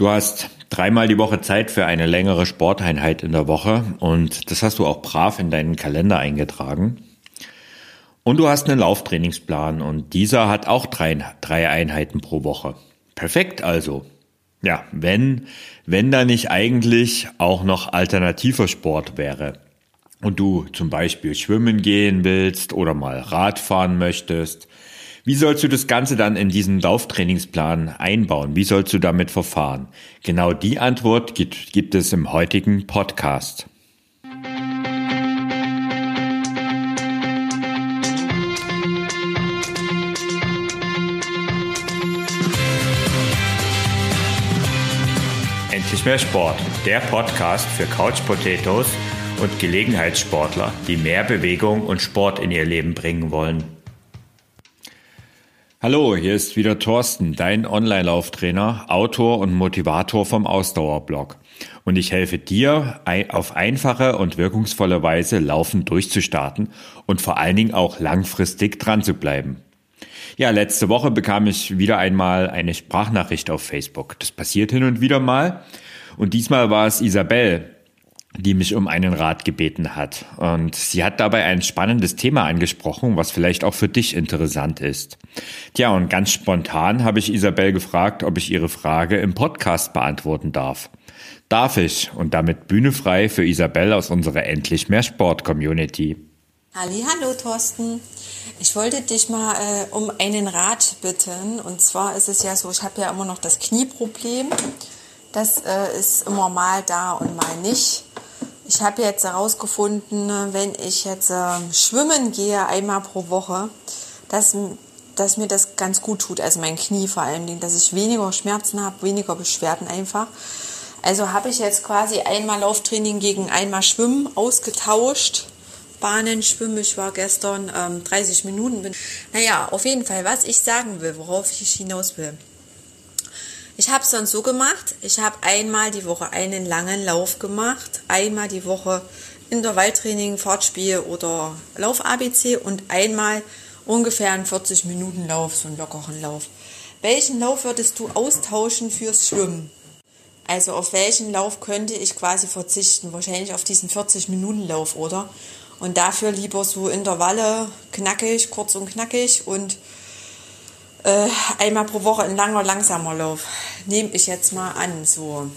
Du hast dreimal die Woche Zeit für eine längere Sporteinheit in der Woche und das hast du auch brav in deinen Kalender eingetragen. Und du hast einen Lauftrainingsplan und dieser hat auch drei, drei Einheiten pro Woche. Perfekt also. Ja, wenn, wenn da nicht eigentlich auch noch alternativer Sport wäre und du zum Beispiel schwimmen gehen willst oder mal Radfahren möchtest, wie sollst du das Ganze dann in diesen Lauftrainingsplan einbauen? Wie sollst du damit verfahren? Genau die Antwort gibt, gibt es im heutigen Podcast. Endlich mehr Sport, der Podcast für Couch Potatoes und Gelegenheitssportler, die mehr Bewegung und Sport in ihr Leben bringen wollen. Hallo, hier ist wieder Thorsten, dein Online-Lauftrainer, Autor und Motivator vom Ausdauerblog. Und ich helfe dir, auf einfache und wirkungsvolle Weise Laufen durchzustarten und vor allen Dingen auch langfristig dran zu bleiben. Ja, letzte Woche bekam ich wieder einmal eine Sprachnachricht auf Facebook. Das passiert hin und wieder mal. Und diesmal war es Isabel, die mich um einen Rat gebeten hat. Und sie hat dabei ein spannendes Thema angesprochen, was vielleicht auch für dich interessant ist. Tja, und ganz spontan habe ich Isabel gefragt, ob ich ihre Frage im Podcast beantworten darf. Darf ich und damit Bühne frei für Isabel aus unserer Endlich mehr Sport Community. Halli, hallo Thorsten. Ich wollte dich mal äh, um einen Rat bitten. Und zwar ist es ja so, ich habe ja immer noch das Knieproblem. Das äh, ist immer mal da und mal nicht. Ich habe jetzt herausgefunden, wenn ich jetzt äh, schwimmen gehe einmal pro Woche, dass, dass mir das ganz gut tut, also mein Knie vor allen Dingen, dass ich weniger Schmerzen habe, weniger Beschwerden einfach. Also habe ich jetzt quasi einmal Lauftraining gegen einmal Schwimmen ausgetauscht. Bahnen schwimmen, ich war gestern ähm, 30 Minuten. Naja, auf jeden Fall, was ich sagen will, worauf ich hinaus will. Ich habe es dann so gemacht, ich habe einmal die Woche einen langen Lauf gemacht, einmal die Woche Intervalltraining, Fahrtspiel oder Lauf-ABC und einmal ungefähr einen 40 Minuten Lauf, so einen lockeren Lauf. Welchen Lauf würdest du austauschen fürs Schwimmen? Also auf welchen Lauf könnte ich quasi verzichten? Wahrscheinlich auf diesen 40 Minuten Lauf, oder? Und dafür lieber so Intervalle, knackig, kurz und knackig und äh, einmal pro Woche ein langer, langsamer Lauf. Nehme ich jetzt mal an, so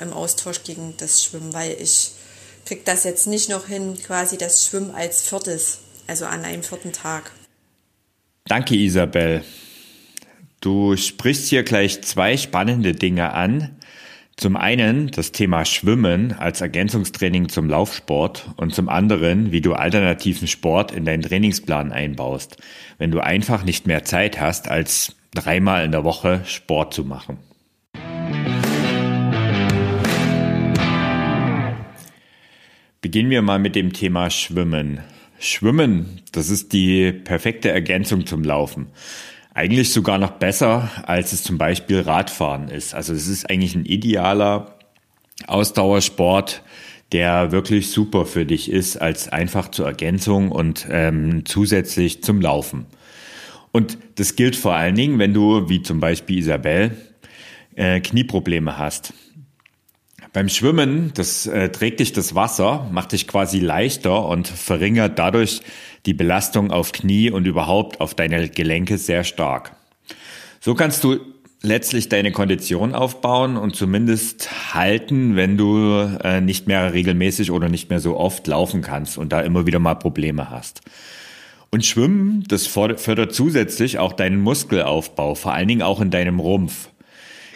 im Austausch gegen das Schwimmen, weil ich kriege das jetzt nicht noch hin, quasi das Schwimmen als viertes, also an einem vierten Tag. Danke, Isabel. Du sprichst hier gleich zwei spannende Dinge an. Zum einen das Thema Schwimmen als Ergänzungstraining zum Laufsport und zum anderen, wie du alternativen Sport in deinen Trainingsplan einbaust, wenn du einfach nicht mehr Zeit hast, als dreimal in der Woche Sport zu machen. Beginnen wir mal mit dem Thema Schwimmen. Schwimmen, das ist die perfekte Ergänzung zum Laufen. Eigentlich sogar noch besser, als es zum Beispiel Radfahren ist. Also es ist eigentlich ein idealer Ausdauersport, der wirklich super für dich ist, als einfach zur Ergänzung und ähm, zusätzlich zum Laufen. Und das gilt vor allen Dingen, wenn du, wie zum Beispiel Isabel, äh, Knieprobleme hast. Beim Schwimmen, das äh, trägt dich das Wasser, macht dich quasi leichter und verringert dadurch die Belastung auf Knie und überhaupt auf deine Gelenke sehr stark. So kannst du letztlich deine Kondition aufbauen und zumindest halten, wenn du äh, nicht mehr regelmäßig oder nicht mehr so oft laufen kannst und da immer wieder mal Probleme hast. Und Schwimmen, das fördert zusätzlich auch deinen Muskelaufbau, vor allen Dingen auch in deinem Rumpf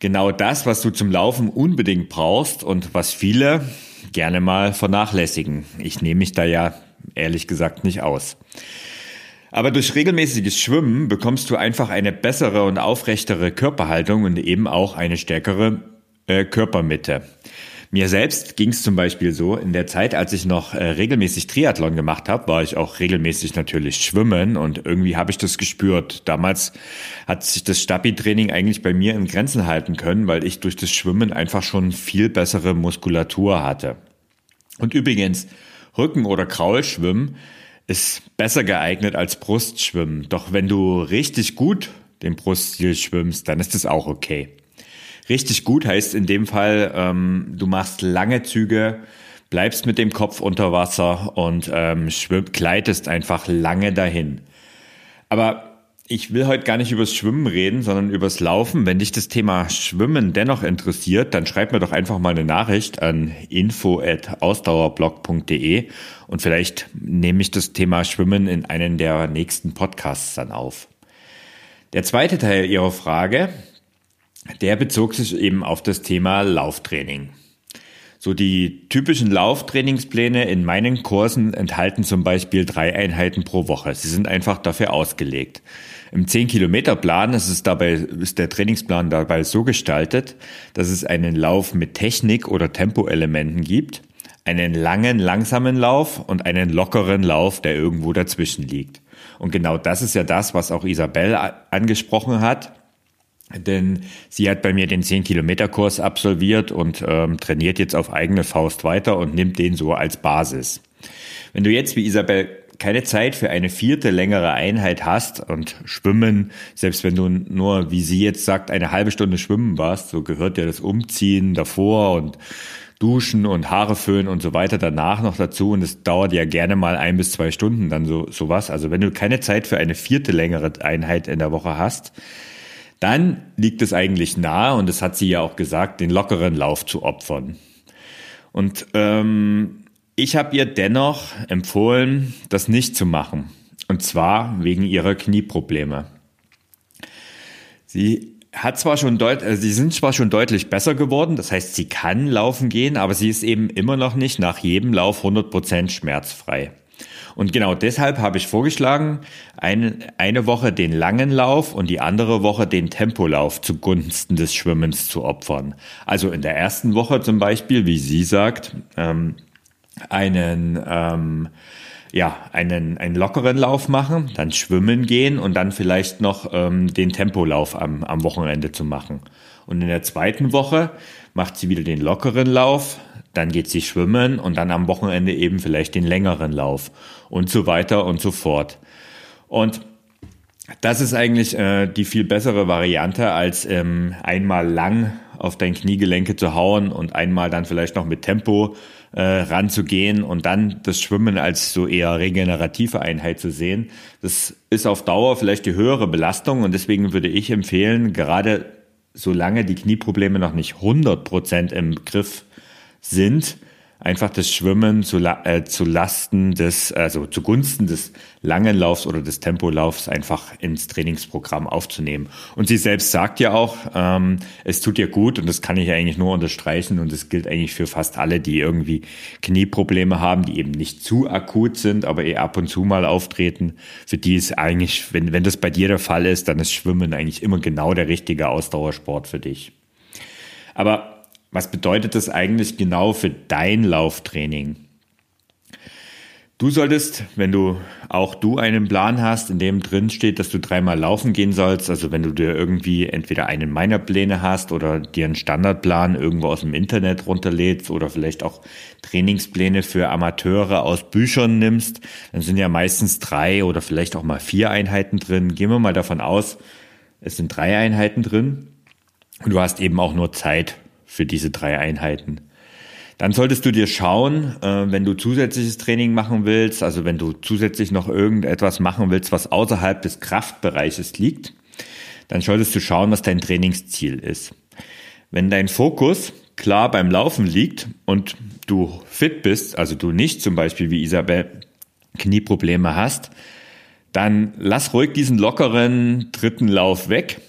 genau das, was du zum Laufen unbedingt brauchst und was viele gerne mal vernachlässigen. Ich nehme mich da ja ehrlich gesagt nicht aus. Aber durch regelmäßiges Schwimmen bekommst du einfach eine bessere und aufrechtere Körperhaltung und eben auch eine stärkere äh, Körpermitte. Mir selbst ging es zum Beispiel so, in der Zeit, als ich noch äh, regelmäßig Triathlon gemacht habe, war ich auch regelmäßig natürlich schwimmen und irgendwie habe ich das gespürt. Damals hat sich das Stabi-Training eigentlich bei mir in Grenzen halten können, weil ich durch das Schwimmen einfach schon viel bessere Muskulatur hatte. Und übrigens, Rücken- oder Kraulschwimmen ist besser geeignet als Brustschwimmen. Doch wenn du richtig gut den Bruststil schwimmst, dann ist es auch okay. Richtig gut heißt in dem Fall, ähm, du machst lange Züge, bleibst mit dem Kopf unter Wasser und ähm, schwimm, gleitest einfach lange dahin. Aber ich will heute gar nicht übers Schwimmen reden, sondern übers Laufen. Wenn dich das Thema Schwimmen dennoch interessiert, dann schreib mir doch einfach mal eine Nachricht an info@ausdauerblog.de und vielleicht nehme ich das Thema Schwimmen in einen der nächsten Podcasts dann auf. Der zweite Teil Ihrer Frage, der bezog sich eben auf das Thema Lauftraining. So die typischen Lauftrainingspläne in meinen Kursen enthalten zum Beispiel drei Einheiten pro Woche. Sie sind einfach dafür ausgelegt. Im 10-Kilometer-Plan ist es dabei, ist der Trainingsplan dabei so gestaltet, dass es einen Lauf mit Technik oder Tempoelementen gibt, einen langen, langsamen Lauf und einen lockeren Lauf, der irgendwo dazwischen liegt. Und genau das ist ja das, was auch Isabel angesprochen hat denn sie hat bei mir den 10-Kilometer-Kurs absolviert und ähm, trainiert jetzt auf eigene Faust weiter und nimmt den so als Basis. Wenn du jetzt wie Isabel keine Zeit für eine vierte längere Einheit hast und schwimmen, selbst wenn du nur, wie sie jetzt sagt, eine halbe Stunde schwimmen warst, so gehört ja das Umziehen davor und Duschen und Haare föhnen und so weiter danach noch dazu und es dauert ja gerne mal ein bis zwei Stunden dann so sowas. Also wenn du keine Zeit für eine vierte längere Einheit in der Woche hast, dann liegt es eigentlich nahe, und das hat sie ja auch gesagt, den lockeren Lauf zu opfern. Und ähm, ich habe ihr dennoch empfohlen, das nicht zu machen. Und zwar wegen ihrer Knieprobleme. Sie hat zwar schon deut äh, sie sind zwar schon deutlich besser geworden, das heißt, sie kann laufen gehen, aber sie ist eben immer noch nicht nach jedem Lauf 100% schmerzfrei. Und genau deshalb habe ich vorgeschlagen, eine, eine Woche den langen Lauf und die andere Woche den Tempolauf zugunsten des Schwimmens zu opfern. Also in der ersten Woche zum Beispiel, wie sie sagt, ähm, einen ähm, ja, einen, einen lockeren Lauf machen, dann schwimmen gehen und dann vielleicht noch ähm, den Tempolauf am, am Wochenende zu machen. Und in der zweiten Woche macht sie wieder den lockeren Lauf, dann geht sie schwimmen und dann am Wochenende eben vielleicht den längeren Lauf und so weiter und so fort. Und das ist eigentlich äh, die viel bessere Variante, als ähm, einmal lang auf dein Kniegelenke zu hauen und einmal dann vielleicht noch mit Tempo äh, ranzugehen und dann das Schwimmen als so eher regenerative Einheit zu sehen. Das ist auf Dauer vielleicht die höhere Belastung und deswegen würde ich empfehlen, gerade solange die Knieprobleme noch nicht 100 Prozent im Griff sind, einfach das Schwimmen zu, äh, zu Lasten des, also zugunsten des langen Laufs oder des Tempolaufs einfach ins Trainingsprogramm aufzunehmen. Und sie selbst sagt ja auch, ähm, es tut ihr gut und das kann ich eigentlich nur unterstreichen und das gilt eigentlich für fast alle, die irgendwie Knieprobleme haben, die eben nicht zu akut sind, aber eher ab und zu mal auftreten. Für die ist eigentlich, wenn, wenn das bei dir der Fall ist, dann ist Schwimmen eigentlich immer genau der richtige Ausdauersport für dich. Aber was bedeutet das eigentlich genau für dein Lauftraining? Du solltest, wenn du auch du einen Plan hast, in dem drin steht, dass du dreimal laufen gehen sollst, also wenn du dir irgendwie entweder einen meiner Pläne hast oder dir einen Standardplan irgendwo aus dem Internet runterlädst oder vielleicht auch Trainingspläne für Amateure aus Büchern nimmst, dann sind ja meistens drei oder vielleicht auch mal vier Einheiten drin. Gehen wir mal davon aus, es sind drei Einheiten drin und du hast eben auch nur Zeit für diese drei Einheiten. Dann solltest du dir schauen, äh, wenn du zusätzliches Training machen willst, also wenn du zusätzlich noch irgendetwas machen willst, was außerhalb des Kraftbereiches liegt, dann solltest du schauen, was dein Trainingsziel ist. Wenn dein Fokus klar beim Laufen liegt und du fit bist, also du nicht zum Beispiel wie Isabel Knieprobleme hast, dann lass ruhig diesen lockeren dritten Lauf weg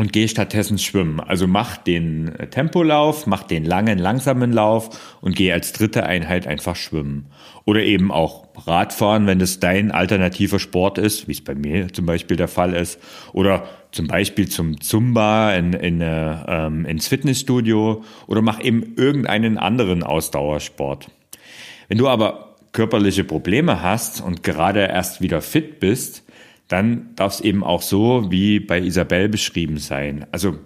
und geh stattdessen schwimmen. Also mach den Tempolauf, mach den langen, langsamen Lauf und geh als dritte Einheit einfach schwimmen. Oder eben auch Radfahren, wenn das dein alternativer Sport ist, wie es bei mir zum Beispiel der Fall ist. Oder zum Beispiel zum Zumba in, in, äh, ähm, ins Fitnessstudio. Oder mach eben irgendeinen anderen Ausdauersport. Wenn du aber körperliche Probleme hast und gerade erst wieder fit bist, dann darf es eben auch so wie bei Isabel beschrieben sein. Also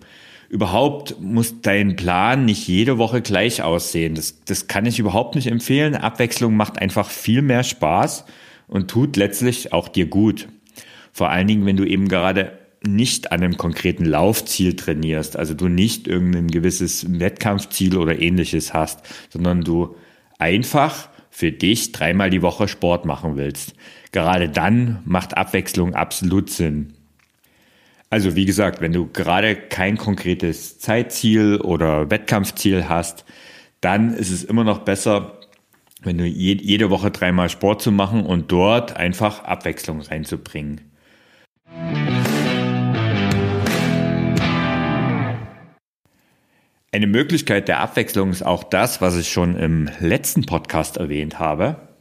überhaupt muss dein Plan nicht jede Woche gleich aussehen. Das, das kann ich überhaupt nicht empfehlen. Abwechslung macht einfach viel mehr Spaß und tut letztlich auch dir gut. Vor allen Dingen, wenn du eben gerade nicht an einem konkreten Laufziel trainierst, also du nicht irgendein gewisses Wettkampfziel oder ähnliches hast, sondern du einfach für dich dreimal die Woche Sport machen willst. Gerade dann macht Abwechslung absolut Sinn. Also wie gesagt, wenn du gerade kein konkretes Zeitziel oder Wettkampfziel hast, dann ist es immer noch besser, wenn du jede Woche dreimal Sport zu machen und dort einfach Abwechslung reinzubringen. Eine Möglichkeit der Abwechslung ist auch das, was ich schon im letzten Podcast erwähnt habe.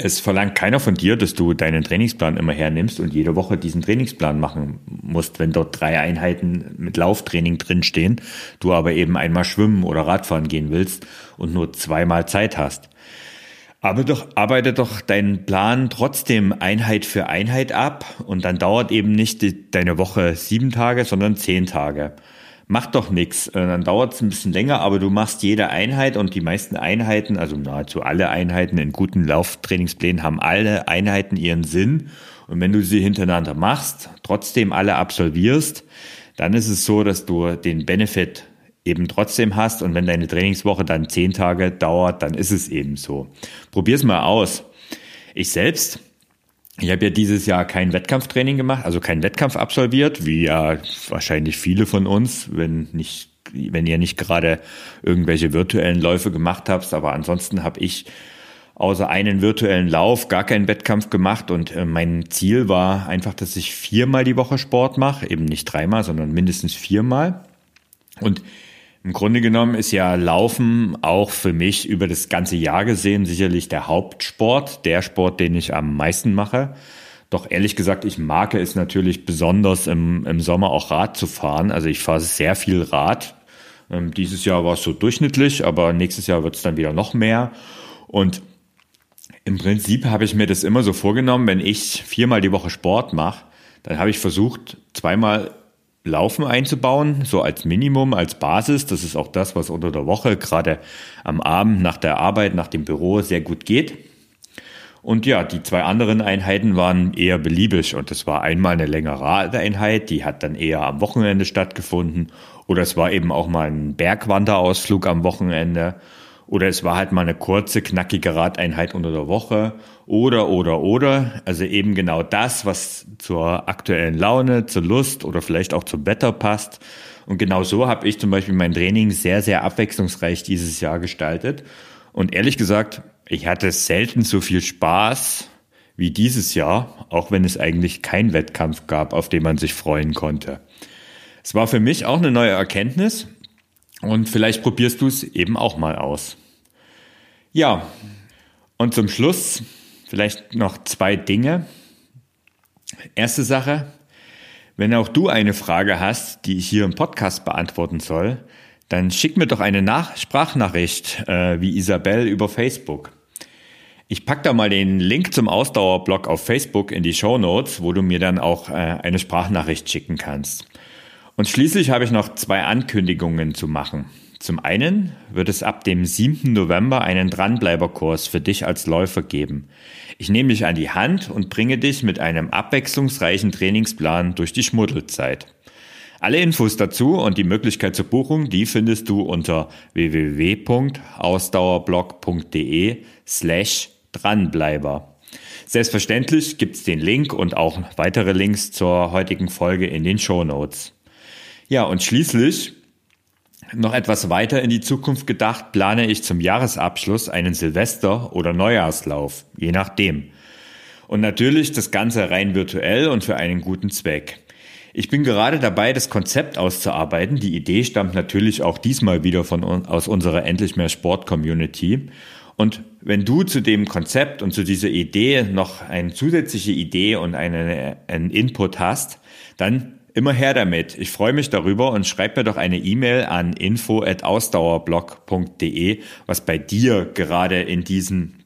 Es verlangt keiner von dir, dass du deinen Trainingsplan immer hernimmst und jede Woche diesen Trainingsplan machen musst, wenn dort drei Einheiten mit Lauftraining drinstehen, du aber eben einmal schwimmen oder Radfahren gehen willst und nur zweimal Zeit hast. Aber doch, arbeite doch deinen Plan trotzdem Einheit für Einheit ab und dann dauert eben nicht deine Woche sieben Tage, sondern zehn Tage macht doch nichts. Äh, dann dauert es ein bisschen länger, aber du machst jede Einheit und die meisten Einheiten, also nahezu alle Einheiten in guten Lauftrainingsplänen haben alle Einheiten ihren Sinn. Und wenn du sie hintereinander machst, trotzdem alle absolvierst, dann ist es so, dass du den Benefit eben trotzdem hast. Und wenn deine Trainingswoche dann zehn Tage dauert, dann ist es eben so. Probier's mal aus. Ich selbst ich habe ja dieses Jahr kein Wettkampftraining gemacht, also keinen Wettkampf absolviert, wie ja wahrscheinlich viele von uns, wenn nicht, wenn ihr nicht gerade irgendwelche virtuellen Läufe gemacht habt. Aber ansonsten habe ich außer einen virtuellen Lauf gar keinen Wettkampf gemacht und äh, mein Ziel war einfach, dass ich viermal die Woche Sport mache, eben nicht dreimal, sondern mindestens viermal. Und im Grunde genommen ist ja Laufen auch für mich über das ganze Jahr gesehen sicherlich der Hauptsport, der Sport, den ich am meisten mache. Doch ehrlich gesagt, ich mag es natürlich besonders im, im Sommer auch Rad zu fahren. Also ich fahre sehr viel Rad. Ähm, dieses Jahr war es so durchschnittlich, aber nächstes Jahr wird es dann wieder noch mehr. Und im Prinzip habe ich mir das immer so vorgenommen, wenn ich viermal die Woche Sport mache, dann habe ich versucht, zweimal Laufen einzubauen, so als Minimum, als Basis. Das ist auch das, was unter der Woche, gerade am Abend nach der Arbeit, nach dem Büro sehr gut geht. Und ja, die zwei anderen Einheiten waren eher beliebig und das war einmal eine längere Radeinheit, die hat dann eher am Wochenende stattgefunden oder es war eben auch mal ein Bergwanderausflug am Wochenende oder es war halt mal eine kurze, knackige Radeinheit unter der Woche. Oder, oder, oder. Also eben genau das, was zur aktuellen Laune, zur Lust oder vielleicht auch zum Wetter passt. Und genau so habe ich zum Beispiel mein Training sehr, sehr abwechslungsreich dieses Jahr gestaltet. Und ehrlich gesagt, ich hatte selten so viel Spaß wie dieses Jahr, auch wenn es eigentlich keinen Wettkampf gab, auf den man sich freuen konnte. Es war für mich auch eine neue Erkenntnis und vielleicht probierst du es eben auch mal aus. Ja, und zum Schluss vielleicht noch zwei Dinge. Erste Sache, wenn auch du eine Frage hast, die ich hier im Podcast beantworten soll, dann schick mir doch eine Nach Sprachnachricht äh, wie Isabel über Facebook. Ich pack da mal den Link zum Ausdauerblog auf Facebook in die Show Notes, wo du mir dann auch äh, eine Sprachnachricht schicken kannst. Und schließlich habe ich noch zwei Ankündigungen zu machen. Zum einen wird es ab dem 7. November einen Dranbleiberkurs für dich als Läufer geben. Ich nehme dich an die Hand und bringe dich mit einem abwechslungsreichen Trainingsplan durch die Schmuddelzeit. Alle Infos dazu und die Möglichkeit zur Buchung, die findest du unter www.ausdauerblog.de slash Dranbleiber. Selbstverständlich gibt's den Link und auch weitere Links zur heutigen Folge in den Show Notes. Ja, und schließlich noch etwas weiter in die Zukunft gedacht, plane ich zum Jahresabschluss einen Silvester- oder Neujahrslauf, je nachdem. Und natürlich das Ganze rein virtuell und für einen guten Zweck. Ich bin gerade dabei, das Konzept auszuarbeiten. Die Idee stammt natürlich auch diesmal wieder von aus unserer Endlich mehr Sport Community. Und wenn du zu dem Konzept und zu dieser Idee noch eine zusätzliche Idee und eine, einen Input hast, dann Immer her damit. Ich freue mich darüber und schreib mir doch eine E-Mail an info@ausdauerblog.de, was bei dir gerade in diesen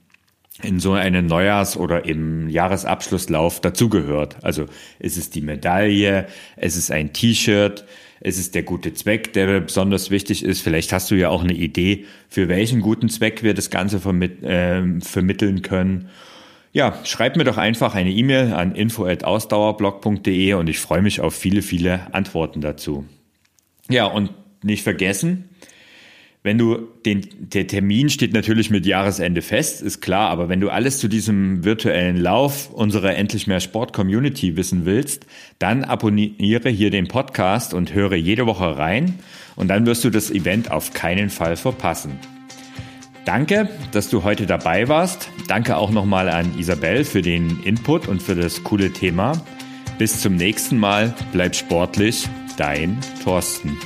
in so einen Neujahrs- oder im Jahresabschlusslauf dazugehört. Also ist es die Medaille, es ist ein T-Shirt, es ist der gute Zweck, der besonders wichtig ist. Vielleicht hast du ja auch eine Idee, für welchen guten Zweck wir das Ganze vermit äh, vermitteln können. Ja, schreib mir doch einfach eine E-Mail an info@ausdauerblog.de und ich freue mich auf viele, viele Antworten dazu. Ja, und nicht vergessen, wenn du den, der Termin steht natürlich mit Jahresende fest, ist klar, aber wenn du alles zu diesem virtuellen Lauf unserer Endlich mehr Sport Community wissen willst, dann abonniere hier den Podcast und höre jede Woche rein und dann wirst du das Event auf keinen Fall verpassen. Danke, dass du heute dabei warst. Danke auch nochmal an Isabel für den Input und für das coole Thema. Bis zum nächsten Mal. Bleib sportlich. Dein Thorsten.